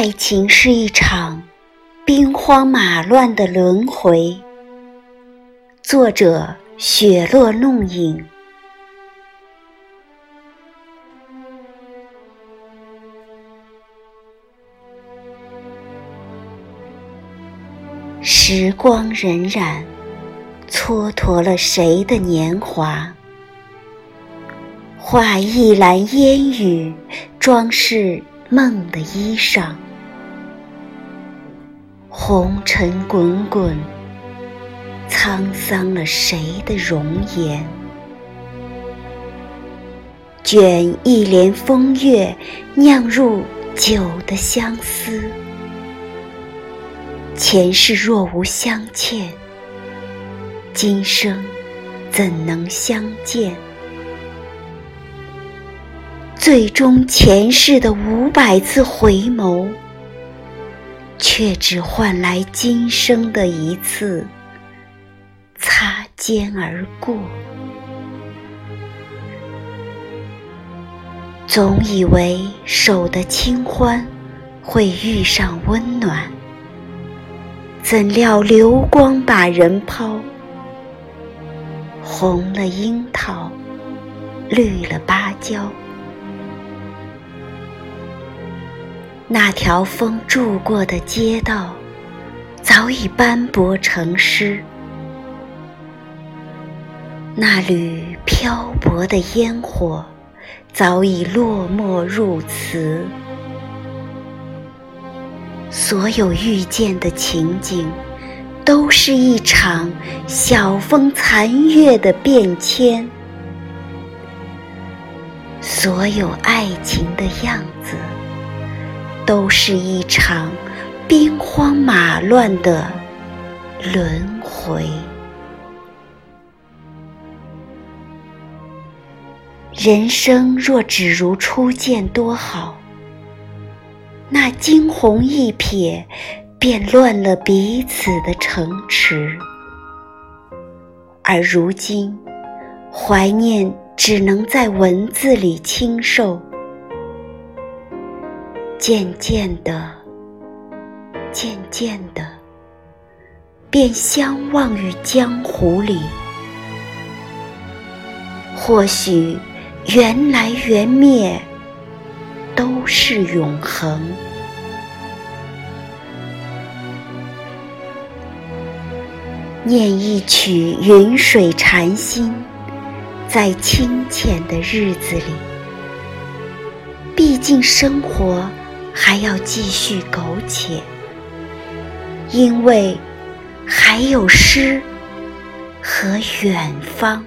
爱情是一场兵荒马乱的轮回。作者：雪落弄影。时光荏苒，蹉跎了谁的年华？画一篮烟雨，装饰梦的衣裳。红尘滚滚，沧桑了谁的容颜？卷一帘风月，酿入酒的相思。前世若无相欠，今生怎能相见？最终前世的五百次回眸，却只换来今生的一次擦肩而过。总以为守得清欢，会遇上温暖。怎料流光把人抛，红了樱桃，绿了芭蕉。那条风住过的街道，早已斑驳成诗；那缕漂泊的烟火，早已落寞入词。所有遇见的情景，都是一场晓风残月的变迁；所有爱情的样子，都是一场兵荒马乱的轮回。人生若只如初见，多好。那惊鸿一瞥，便乱了彼此的城池。而如今，怀念只能在文字里倾受。渐渐的，渐渐的，便相忘于江湖里。或许，缘来缘灭。都是永恒。念一曲云水禅心，在清浅的日子里。毕竟生活还要继续苟且，因为还有诗和远方。